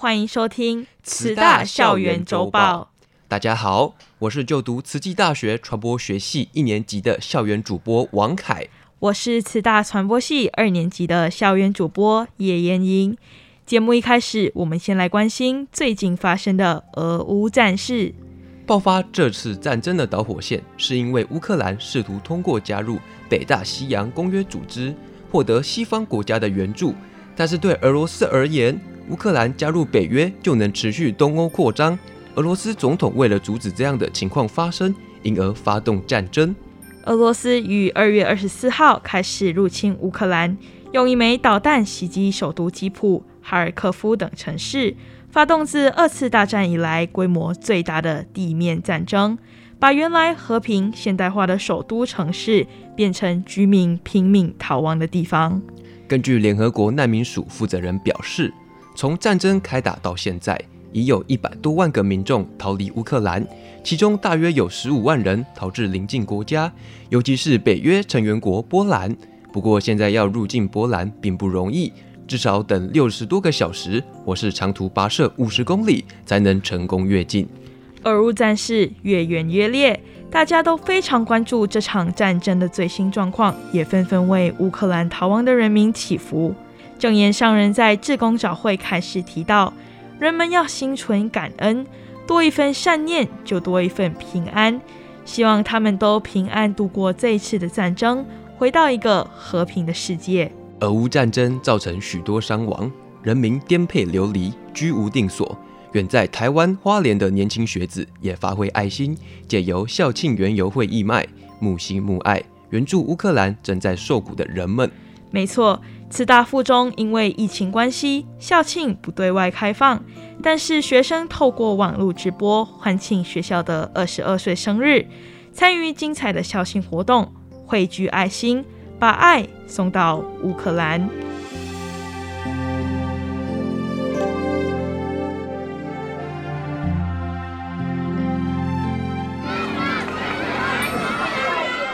欢迎收听慈大校园周报。大家好，我是就读慈济大学传播学系一年级的校园主播王凯。我是慈大传播系二年级的校园主播叶嫣莹。节目一开始，我们先来关心最近发生的俄乌战事。爆发这次战争的导火线，是因为乌克兰试图通过加入北大西洋公约组织，获得西方国家的援助。但是对俄罗斯而言，乌克兰加入北约就能持续东欧扩张，俄罗斯总统为了阻止这样的情况发生，因而发动战争。俄罗斯于二月二十四号开始入侵乌克兰，用一枚导弹袭击首都基辅、哈尔科夫等城市，发动自二次大战以来规模最大的地面战争，把原来和平现代化的首都城市变成居民拼命逃亡的地方。根据联合国难民署负责人表示，从战争开打到现在，已有一百多万个民众逃离乌克兰，其中大约有十五万人逃至邻近国家，尤其是北约成员国波兰。不过，现在要入境波兰并不容易，至少等六十多个小时，或是长途跋涉五十公里，才能成功越境。俄乌战事越演越烈，大家都非常关注这场战争的最新状况，也纷纷为乌克兰逃亡的人民祈福。证言上人在志公早会开始提到，人们要心存感恩，多一份善念就多一份平安。希望他们都平安度过这一次的战争，回到一个和平的世界。俄乌战争造成许多伤亡，人民颠沛流离，居无定所。远在台湾花莲的年轻学子也发挥爱心，借由校庆园游会义卖，募心募爱，援助乌克兰正在受苦的人们。没错。慈大附中因为疫情关系，校庆不对外开放，但是学生透过网络直播欢庆学校的二十二岁生日，参与精彩的校庆活动，汇聚爱心，把爱送到乌克兰。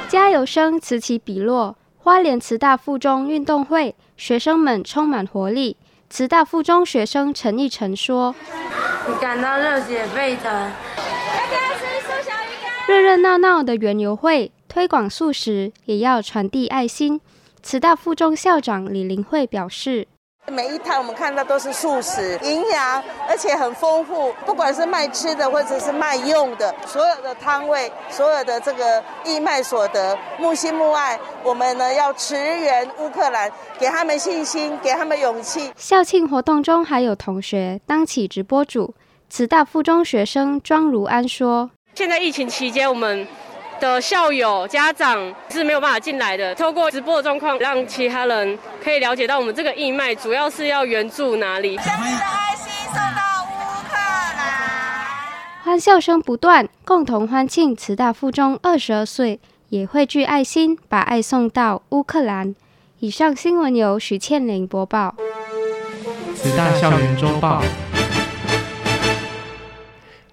加油声此起彼落。花莲慈大附中运动会，学生们充满活力。慈大附中学生陈奕晨说：“你感到热血沸腾，热热闹闹的园游会，推广素食，也要传递爱心。”慈大附中校长李林慧表示。每一摊我们看到都是素食，营养而且很丰富，不管是卖吃的或者是卖用的，所有的摊位，所有的这个义卖所得，募心募爱，我们呢要驰援乌克兰，给他们信心，给他们勇气。校庆活动中还有同学当起直播主，慈大附中学生庄如安说：“现在疫情期间，我们。”的校友、家长是没有办法进来的。透过直播的状况，让其他人可以了解到我们这个义卖主要是要援助哪里。将你的爱心送到乌克兰。欢笑声不断，共同欢庆慈大附中二十二岁，也汇聚爱心，把爱送到乌克兰。以上新闻由许倩玲播报。慈大校园周报。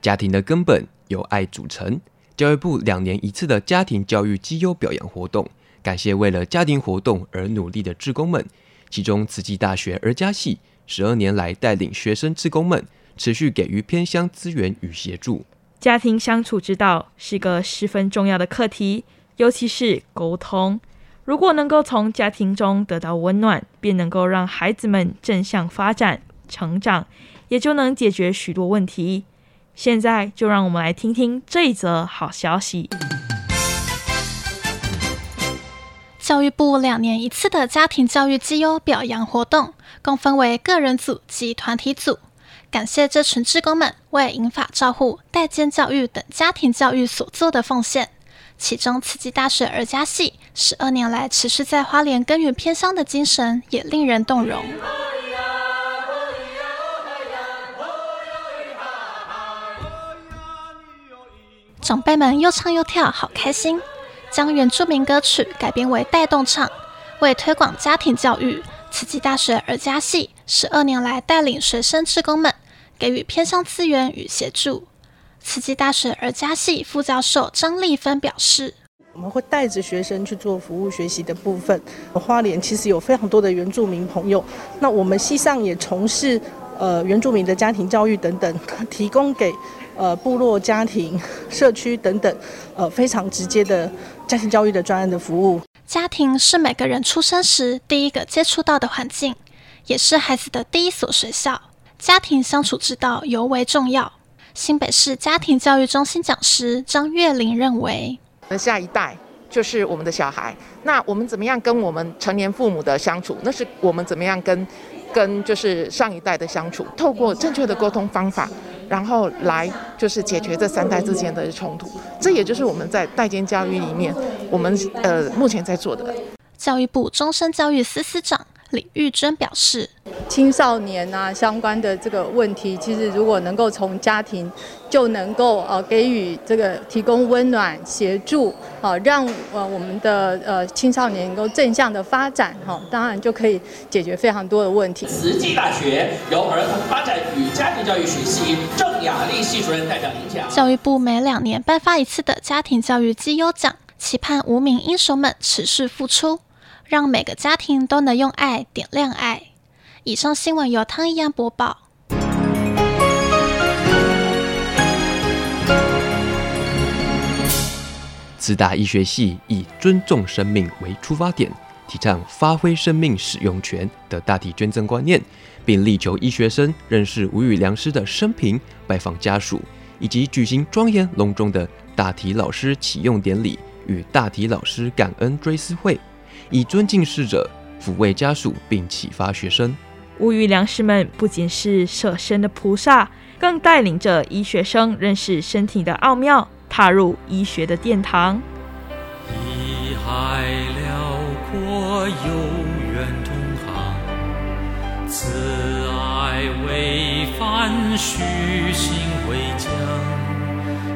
家庭的根本由爱组成。教育部两年一次的家庭教育绩优表扬活动，感谢为了家庭活动而努力的志工们。其中，慈济大学儿家系十二年来带领学生志工们，持续给予偏乡资源与协助。家庭相处之道是个十分重要的课题，尤其是沟通。如果能够从家庭中得到温暖，便能够让孩子们正向发展成长，也就能解决许多问题。现在就让我们来听听这一则好消息。教育部两年一次的家庭教育绩优表扬活动，共分为个人组及团体组。感谢这群志工们为银发照护、代间教育等家庭教育所做的奉献。其中，慈济大学儿家系十二年来持续在花莲耕耘偏乡的精神，也令人动容。长辈们又唱又跳，好开心。将原住民歌曲改编为带动唱，为推广家庭教育，慈济大学儿家系十二年来带领学生志工们给予偏乡资源与协助。慈济大学儿家系副教授张丽芬表示。我们会带着学生去做服务学习的部分。花莲其实有非常多的原住民朋友，那我们系上也从事呃原住民的家庭教育等等，提供给呃部落家庭、社区等等呃非常直接的家庭教育的专案的服务。家庭是每个人出生时第一个接触到的环境，也是孩子的第一所学校。家庭相处之道尤为重要。新北市家庭教育中心讲师张月玲认为。下一代就是我们的小孩，那我们怎么样跟我们成年父母的相处？那是我们怎么样跟跟就是上一代的相处？透过正确的沟通方法，然后来就是解决这三代之间的冲突。这也就是我们在代间教育里面，我们呃目前在做的。教育部终身教育司司长。李玉珍表示，青少年啊相关的这个问题，其实如果能够从家庭就能够呃给予这个提供温暖协助，啊，让呃我们的呃青少年能够正向的发展，哈，当然就可以解决非常多的问题。慈济大学由儿童发展与家庭教育学系郑雅丽系主任代表领奖。教育部每两年颁发一次的家庭教育绩优奖，期盼无名英雄们持续付出。让每个家庭都能用爱点亮爱。以上新闻由汤一安播报。慈大医学系以尊重生命为出发点，提倡发挥生命使用权的大体捐赠观念，并力求医学生认识吴语良师的生平、拜访家属，以及举行庄严隆重的大体老师启用典礼与大体老师感恩追思会。以尊敬逝者，抚慰家属，并启发学生。吴语良师们不仅是舍身的菩萨，更带领着医学生认识身体的奥妙，踏入医学的殿堂。医海辽阔，有缘同行，慈爱为帆，虚心为桨，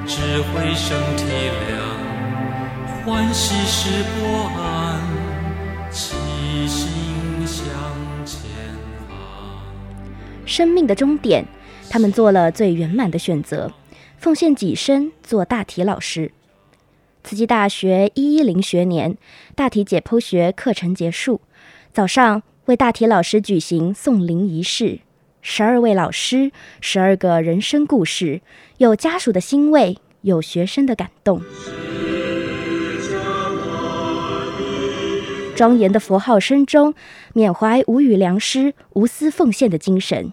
智慧生体谅，欢喜是波澜。生命的终点，他们做了最圆满的选择，奉献己身做大体老师。慈济大学一一零学年，大体解剖学课程结束，早上为大体老师举行送灵仪式。十二位老师，十二个人生故事，有家属的欣慰，有学生的感动。庄严的佛号声中，缅怀无语良师无私奉献的精神。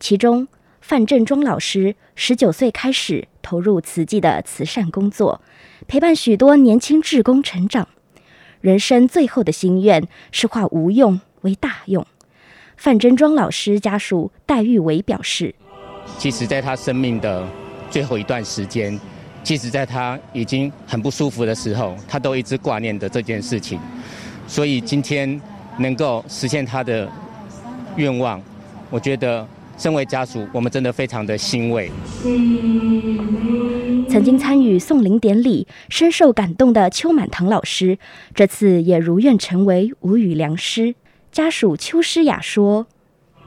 其中，范振庄老师十九岁开始投入慈济的慈善工作，陪伴许多年轻志工成长。人生最后的心愿是化无用为大用。范振庄老师家属戴玉伟表示：“其实，在他生命的最后一段时间，即使在他已经很不舒服的时候，他都一直挂念着这件事情。”所以今天能够实现他的愿望，我觉得身为家属，我们真的非常的欣慰。曾经参与送灵典礼、深受感动的邱满堂老师，这次也如愿成为无语良师。家属邱诗雅说：“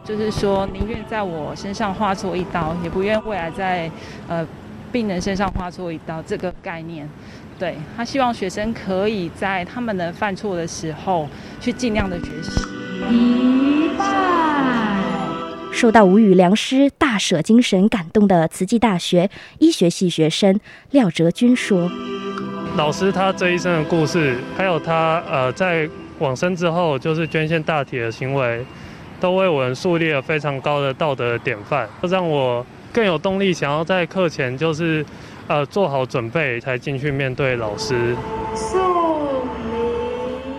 就是说，宁愿在我身上划错一刀，也不愿未来在呃病人身上划错一刀。”这个概念。对，他希望学生可以在他们能犯错的时候，去尽量的学习。一拜。受到吴语良师大舍精神感动的慈济大学医学系学生廖哲君说：“老师他这一生的故事，还有他呃在往生之后就是捐献大体的行为，都为我们树立了非常高的道德典范，让我更有动力想要在课前就是。”呃，做好准备才进去面对老师。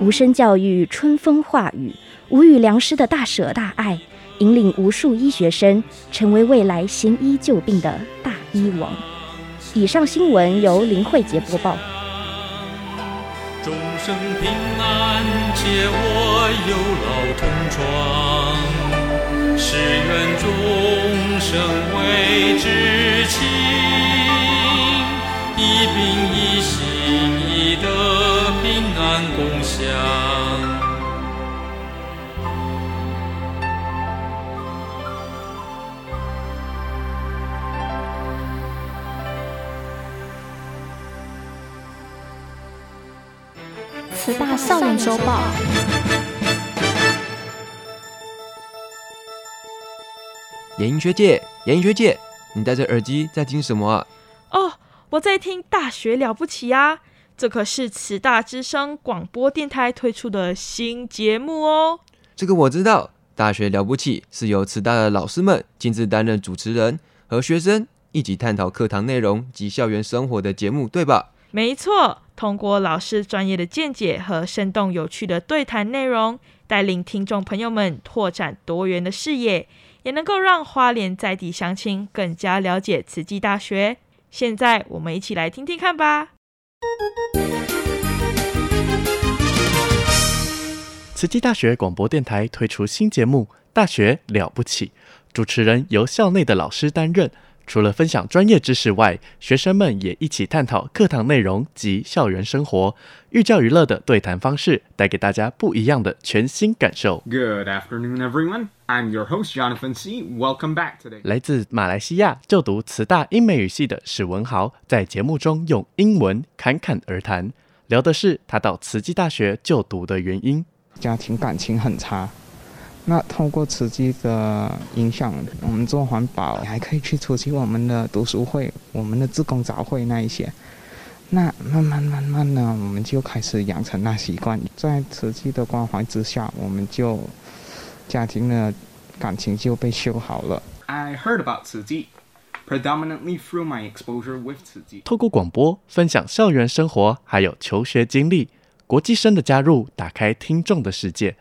无声教育，春风化雨，吴语良师的大舍大爱，引领无数医学生成为未来行医救病的大医王。以上新闻由林慧杰播报。众生平安，皆我有劳同窗，誓愿众生为至亲。一病一心，一德平安共享。校园周报。妍英学姐，妍英学姐，你戴着耳机在听什么啊？哦，我在听《大学了不起》呀，这可是慈大之声广播电台推出的新节目哦。这个我知道，《大学了不起》是由慈大的老师们亲自担任主持人，和学生一起探讨课堂内容及校园生活的节目，对吧？没错。通过老师专业的见解和生动有趣的对谈内容，带领听众朋友们拓展多元的视野，也能够让花莲在地乡亲更加了解慈济大学。现在我们一起来听听看吧。慈济大学广播电台推出新节目《大学了不起》，主持人由校内的老师担任。除了分享专业知识外，学生们也一起探讨课堂内容及校园生活，寓教于乐的对谈方式，带给大家不一样的全新感受。Good afternoon, everyone. I'm your host, Jonathan C. Welcome back today. 来自马来西亚就读慈大英美语系的史文豪，在节目中用英文侃侃而谈，聊的是他到慈济大学就读的原因。家庭感情很差。那透过慈济的影响，我们做环保还可以去出席我们的读书会、我们的自工早会那一些。那慢慢慢慢呢，我们就开始养成那习惯，在慈济的关怀之下，我们就家庭的感情就被修好了。I heard about 慈济，predominantly through my exposure with 慈济。透过广播分享校园生活，还有求学经历，国际生的加入，打开听众的世界。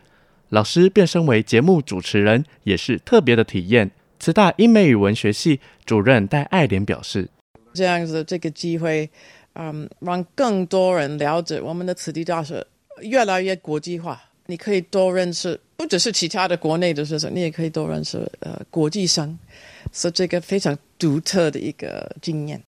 老师变身为节目主持人，也是特别的体验。慈大英美语文学系主任戴爱莲表示：“这样子的这个机会，嗯，让更多人了解我们的慈济大学越来越国际化。你可以多认识，不只是其他的国内的学生，你也可以多认识呃国际生，是这个非常独特的一个经验。”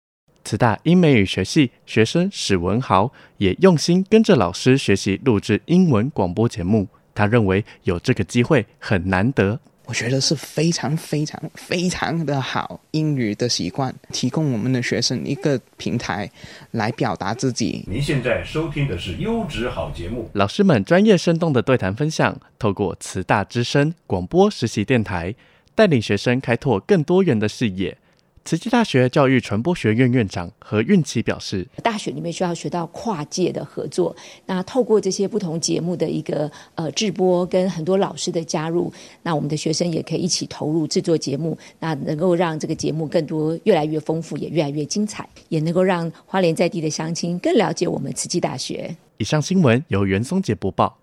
慈大英美语学系学生史文豪也用心跟着老师学习录制英文广播节目。他认为有这个机会很难得，我觉得是非常非常非常的好。英语的习惯，提供我们的学生一个平台来表达自己。您现在收听的是优质好节目，老师们专业生动的对谈分享，透过慈大之声广播实习电台，带领学生开拓更多元的视野。慈济大学教育传播学院院长何运琪表示：“大学里面需要学到跨界的合作，那透过这些不同节目的一个呃制播，跟很多老师的加入，那我们的学生也可以一起投入制作节目，那能够让这个节目更多越来越丰富，也越来越精彩，也能够让花莲在地的乡亲更了解我们慈济大学。”以上新闻由袁松杰播报。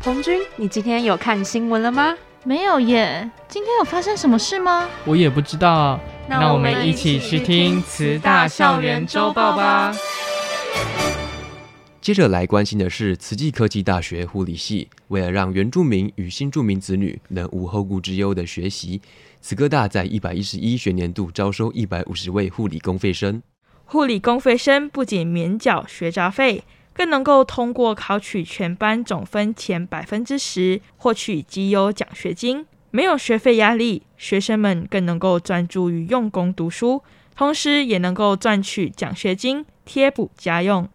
彭军，你今天有看新闻了吗？没有耶，今天有发生什么事吗？我也不知道。那我们一起去听慈大校园周报吧。接着来关心的是慈济科技大学护理系，为了让原住民与新住民子女能无后顾之忧的学习，慈科大在一百一十一学年度招收一百五十位护理公费生。护理公费生不仅免缴学杂费。更能够通过考取全班总分前百分之十，获取绩优奖学金，没有学费压力，学生们更能够专注于用功读书，同时也能够赚取奖学金贴补家用。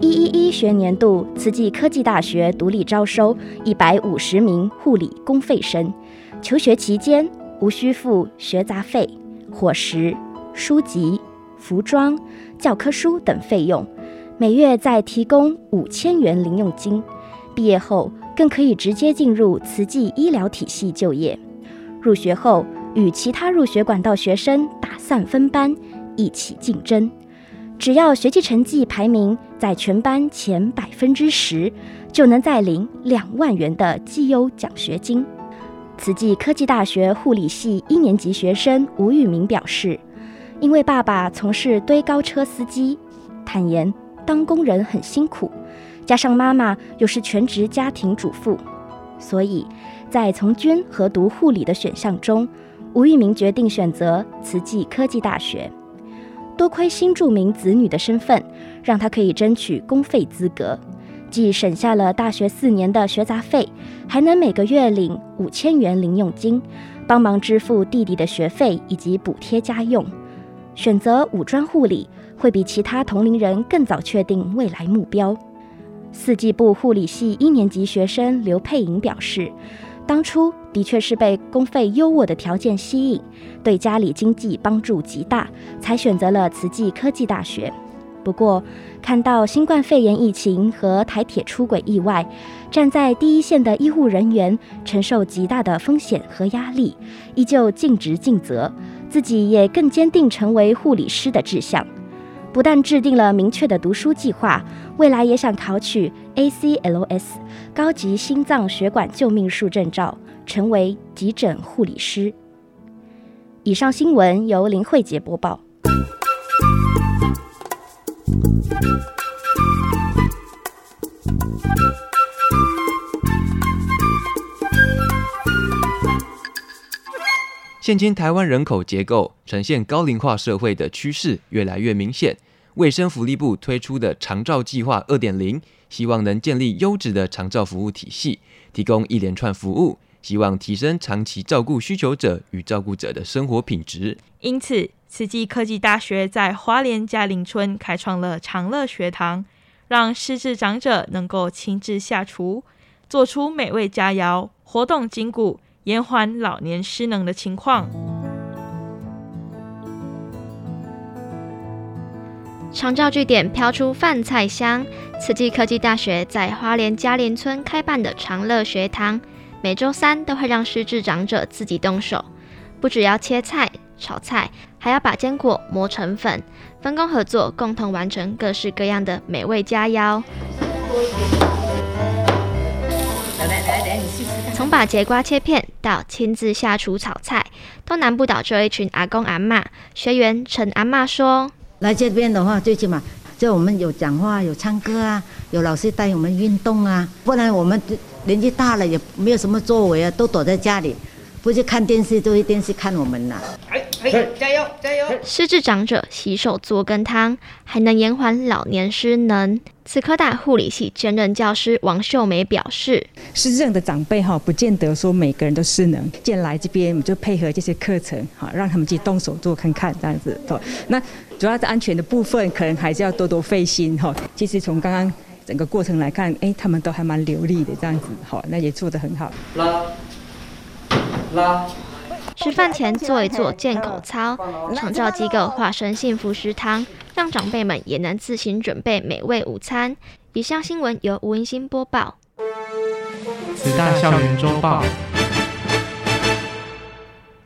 一一一学年度，慈济科技大学独立招收一百五十名护理公费生，求学期间无需付学杂费、伙食、书籍、服装、教科书等费用，每月再提供五千元零用金。毕业后更可以直接进入慈济医疗体系就业。入学后与其他入学管道学生打散分班，一起竞争。只要学习成绩排名在全班前百分之十，就能再领两万元的绩优奖学金。慈济科技大学护理系一年级学生吴玉明表示。因为爸爸从事堆高车司机，坦言当工人很辛苦，加上妈妈又是全职家庭主妇，所以在从军和读护理的选项中，吴玉明决定选择慈济科技大学。多亏新住民子女的身份，让他可以争取公费资格，既省下了大学四年的学杂费，还能每个月领五千元零用金，帮忙支付弟弟的学费以及补贴家用。选择五专护理，会比其他同龄人更早确定未来目标。四季部护理系一年级学生刘佩莹表示，当初的确是被公费优渥的条件吸引，对家里经济帮助极大，才选择了慈济科技大学。不过，看到新冠肺炎疫情和台铁出轨意外，站在第一线的医护人员承受极大的风险和压力，依旧尽职尽责，自己也更坚定成为护理师的志向。不但制定了明确的读书计划，未来也想考取 ACLS 高级心脏血管救命术证照，成为急诊护理师。以上新闻由林慧杰播报。现今台湾人口结构呈现高龄化社会的趋势越来越明显。卫生福利部推出的长照计划二点零，希望能建立优质的长照服务体系，提供一连串服务，希望提升长期照顾需求者与照顾者的生活品质。因此，慈济科技大学在花莲嘉陵村开创了长乐学堂，让失智长者能够亲自下厨，做出美味佳肴，活动筋骨。延缓老年失能的情况。长照据点飘出饭菜香。慈济科技大学在花莲嘉莲村开办的长乐学堂，每周三都会让失智长者自己动手，不只要切菜、炒菜，还要把坚果磨成粉，分工合作，共同完成各式各样的美味佳肴。从把节瓜切片到亲自下厨炒菜，都难不倒这一群阿公阿嬷。学员陈阿嬷说：“来这边的话，最起码就我们有讲话、有唱歌啊，有老师带我们运动啊，不然我们年纪大了也没有什么作为啊，都躲在家里，不是看电视，就是电视看我们呐。”加油加油！失智长者洗手做羹汤，还能延缓老年失能。慈科大护理系兼任教师王秀梅表示：“失智的长辈哈，不见得说每个人都失能。既然来这边，我们就配合这些课程，哈，让他们自己动手做看看，这样子。那主要在安全的部分，可能还是要多多费心哈。其实从刚刚整个过程来看，哎，他们都还蛮流利的，这样子，好，那也做得很好。拉拉。”吃饭前做一做健口操，长照机构化身幸福食堂，让长辈们也能自行准备美味午餐。以上新闻由吴英新播报。慈大校园周报。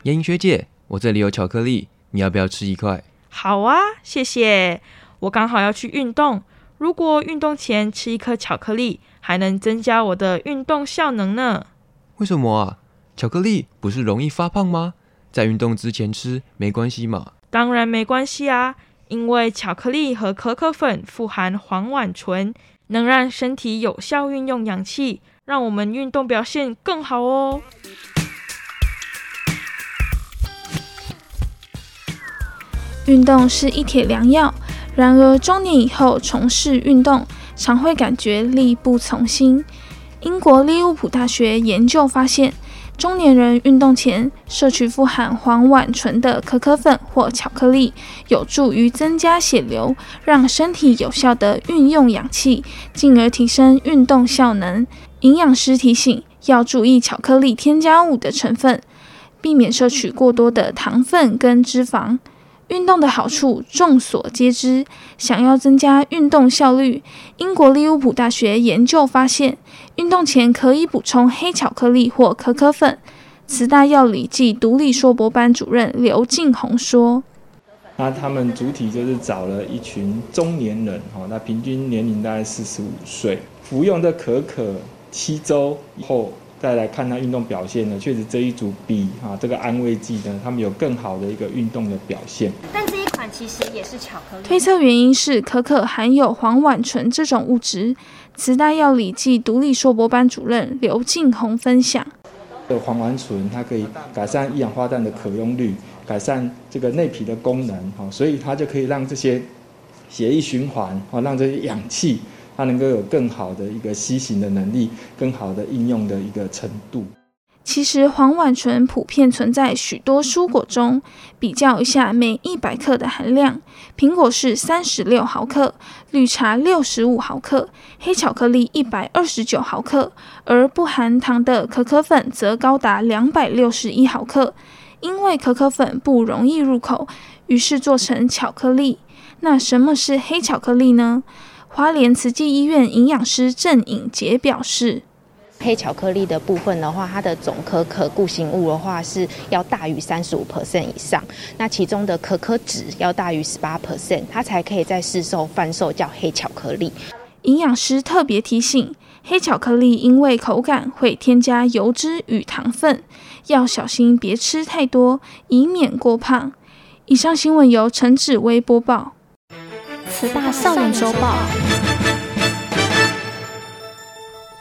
颜英学姐，我这里有巧克力，你要不要吃一块？好啊，谢谢。我刚好要去运动，如果运动前吃一颗巧克力，还能增加我的运动效能呢。为什么啊？巧克力不是容易发胖吗？在运动之前吃没关系吗？当然没关系啊，因为巧克力和可可粉富含黄烷醇，能让身体有效运用氧气，让我们运动表现更好哦。运动是一帖良药，然而中年以后从事运动，常会感觉力不从心。英国利物浦大学研究发现，中年人运动前摄取富含黄烷醇的可可粉或巧克力，有助于增加血流，让身体有效地运用氧气，进而提升运动效能。营养师提醒，要注意巧克力添加物的成分，避免摄取过多的糖分跟脂肪。运动的好处众所皆知，想要增加运动效率，英国利物浦大学研究发现，运动前可以补充黑巧克力或可可粉。慈大药理暨独立硕博班主任刘静宏说：“那他们主体就是找了一群中年人，哈，那平均年龄大概四十五岁，服用的可可七周以后。”再来看他运动表现呢，确实这一组比啊这个安慰剂呢，他们有更好的一个运动的表现。但这一款其实也是巧克力。推测原因是可可含有黄烷醇这种物质。慈大药理暨毒理硕博班主任刘静宏分享：这个黄烷醇它可以改善一氧化氮的可用率，改善这个内皮的功能，哈，所以它就可以让这些血液循环，哈，让这些氧气它能够有更好的一个吸行的能力，更好的应用的一个程度。其实黄烷醇普遍存在许多蔬果中，比较一下每一百克的含量：苹果是三十六毫克，绿茶六十五毫克，黑巧克力一百二十九毫克，而不含糖的可可粉则高达两百六十一毫克。因为可可粉不容易入口，于是做成巧克力。那什么是黑巧克力呢？花莲慈济医院营养师郑颖杰表示。黑巧克力的部分的话，它的总可可固形物的话是要大于三十五 percent 以上，那其中的可可脂要大于十八 percent，它才可以在市售贩售叫黑巧克力。营养师特别提醒，黑巧克力因为口感会添加油脂与糖分，要小心别吃太多，以免过胖。以上新闻由陈芷薇播报。慈大校园周报。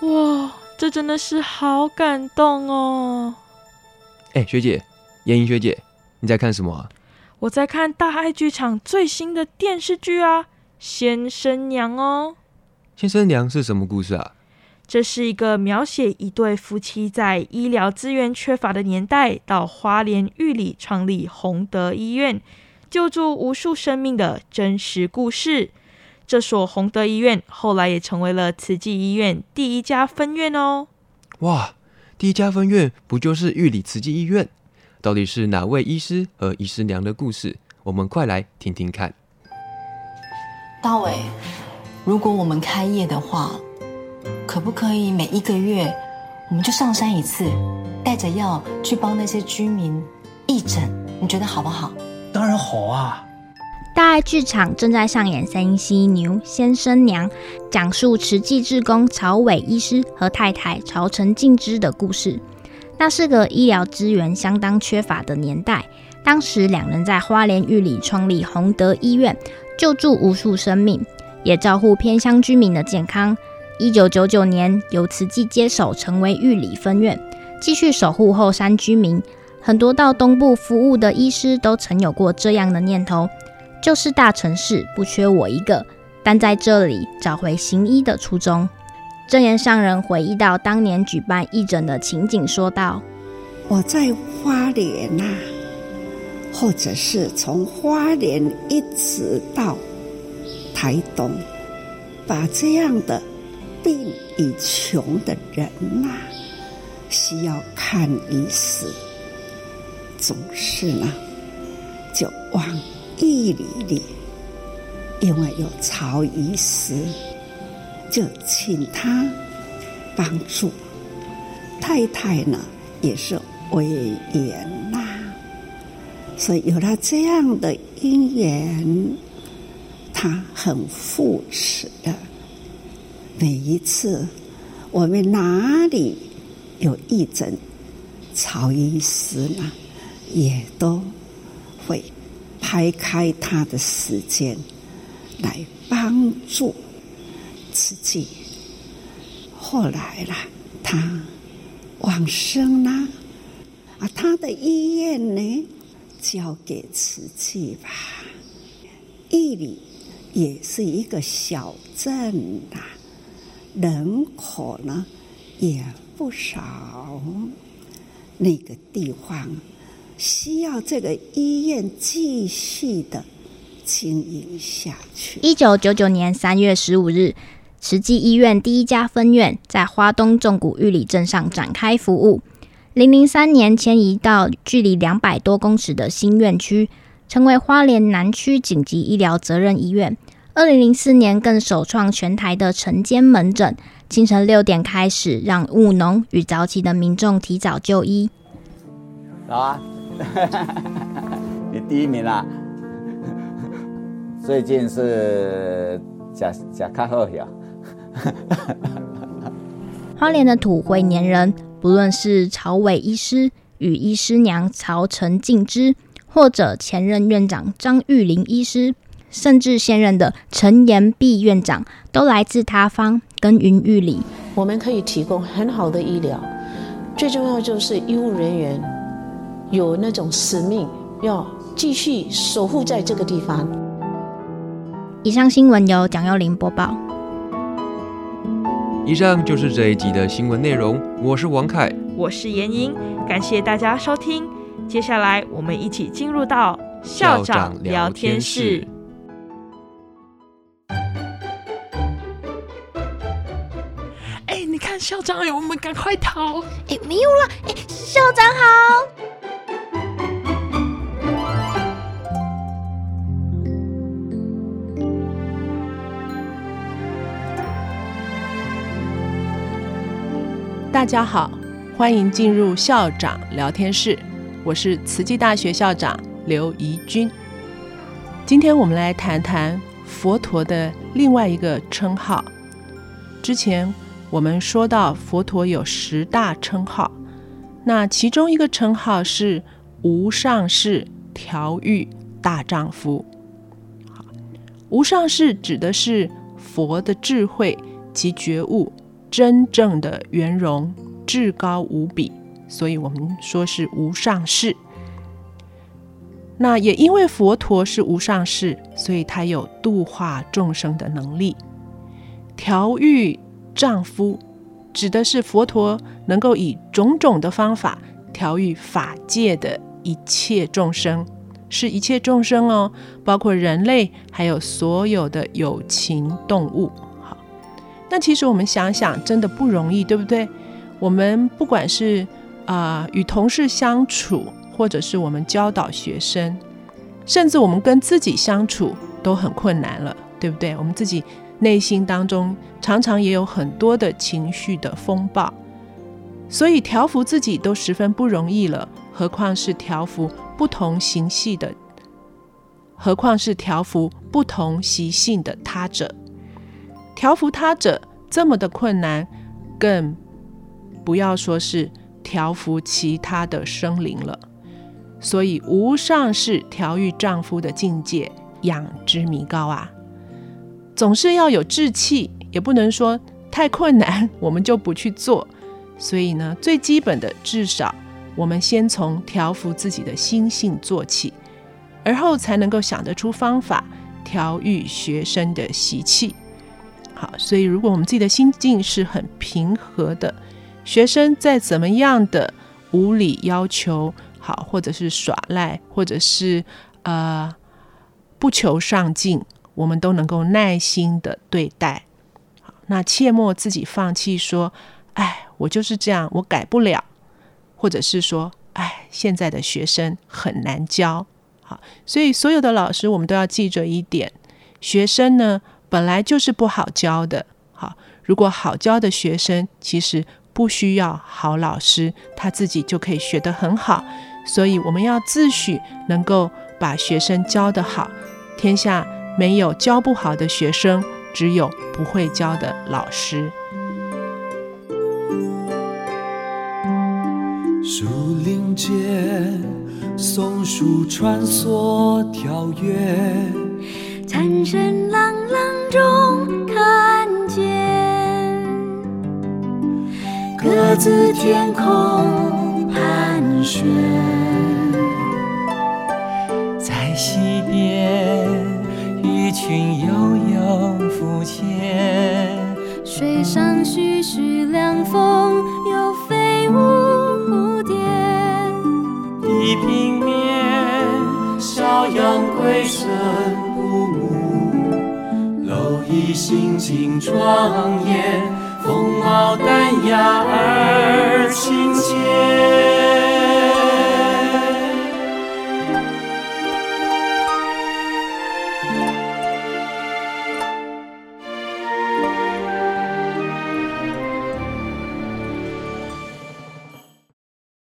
哇！这真的是好感动哦！哎，学姐，妍颖学姐，你在看什么啊？我在看大爱剧场最新的电视剧啊，《先生娘》哦。先生娘是什么故事啊？这是一个描写一对夫妻在医疗资源缺乏的年代，到花莲玉里创立宏德医院，救助无数生命的真实故事。这所宏德医院后来也成为了慈济医院第一家分院哦。哇，第一家分院不就是玉里慈济医院？到底是哪位医师和医师娘的故事？我们快来听听看。大伟，如果我们开业的话，可不可以每一个月我们就上山一次，带着药去帮那些居民义诊？你觉得好不好？当然好啊。大爱剧场正在上演《三犀牛先生娘》，讲述慈济志工曹伟医师和太太曹陈静之的故事。那是个医疗资源相当缺乏的年代，当时两人在花莲玉里创立宏德医院，救助无数生命，也照顾偏乡居民的健康。一九九九年，由慈济接手，成为玉里分院，继续守护后山居民。很多到东部服务的医师都曾有过这样的念头。就是大城市不缺我一个，但在这里找回行医的初衷。证言上人回忆到当年举办义诊的情景，说道：“我在花莲呐、或者是从花莲一直到台东，把这样的病已穷的人呐、啊，需要看医死，总是呢，就往。”地里里，因为有曹医师，就请他帮助。太太呢，也是委员呐，所以有了这样的因缘，他很扶持的。每一次我们哪里有义诊，曹医师呢，也都会。排开他的时间来帮助自己。后来啦，他往生啦，啊，他的医院呢，交给慈济吧。义里也是一个小镇呐，人口呢也不少，那个地方。需要这个医院继续的经营下去。一九九九年三月十五日，慈济医院第一家分院在花东纵谷玉里镇上展开服务。零零三年迁移到距离两百多公尺的新院区，成为花莲南区紧急医疗责任医院。二零零四年更首创全台的晨间门诊，清晨六点开始，让务农与早起的民众提早就医。早啊。你第一名啦！最近是甲甲卡赫呀。花莲的土会黏人，不论是曹伟医师与医师娘曹陈静之，或者前任院长张玉林医师，甚至现任的陈延碧院长，都来自他方，耕耘玉里。我们可以提供很好的医疗。最重要就是医务人员有那种使命，要继续守护在这个地方。以上新闻由蒋幼玲播报。以上就是这一集的新闻内容。我是王凯，我是严英，感谢大家收听。接下来我们一起进入到校长聊天室。哎，你看校长，我们赶快逃！哎，没有了。哎，校长好。大家好，欢迎进入校长聊天室。我是慈济大学校长刘怡君。今天我们来谈谈佛陀的另外一个称号。之前我们说到佛陀有十大称号，那其中一个称号是无上士调御大丈夫。无上士指的是佛的智慧及觉悟真正的圆融，至高无比。所以我们说是无上士。那也因为佛陀是无上士，所以他有度化众生的能力。调御丈夫，指的是佛陀能够以种种的方法调御法界的一切众生，是一切众生哦，包括人类，还有所有的有情动物。那其实我们想想，真的不容易，对不对？我们不管是啊、与同事相处，或者是我们教导学生，甚至我们跟自己相处都很困难了，对不对？我们自己内心当中常常也有很多的情绪的风暴，所以调服自己都十分不容易了，何况是调服不同形系的，何况是调服不同习性的他者，调服他者这么的困难，更不要说是。调服其他的生灵了，所以无上是调御丈夫的境界，养之弥高啊！总是要有志气，也不能说太困难我们就不去做。所以呢，最基本的，至少我们先从调服自己的心性做起，而后才能够想得出方法调御学生的习气。好，所以如果我们自己的心境是很平和的。学生再怎么样的无理要求，好，或者是耍赖，或者是呃不求上进，我们都能够耐心的对待。好，那切莫自己放弃，说，哎，我就是这样，我改不了，或者是说，哎，现在的学生很难教。好，所以所有的老师，我们都要记着一点：学生呢，本来就是不好教的。好，如果好教的学生，其实。不需要好老师，他自己就可以学得很好。所以我们要自诩能够把学生教得好。天下没有教不好的学生，只有不会教的老师。树林间，松鼠穿梭跳跃，蝉声朗各自天空盘旋，在溪边，鱼群悠悠浮潜，水上徐徐凉风，有飞舞蝴蝶。地平面，小羊归顺父母，蝼蚁行进庄严。风貌淡雅而亲切。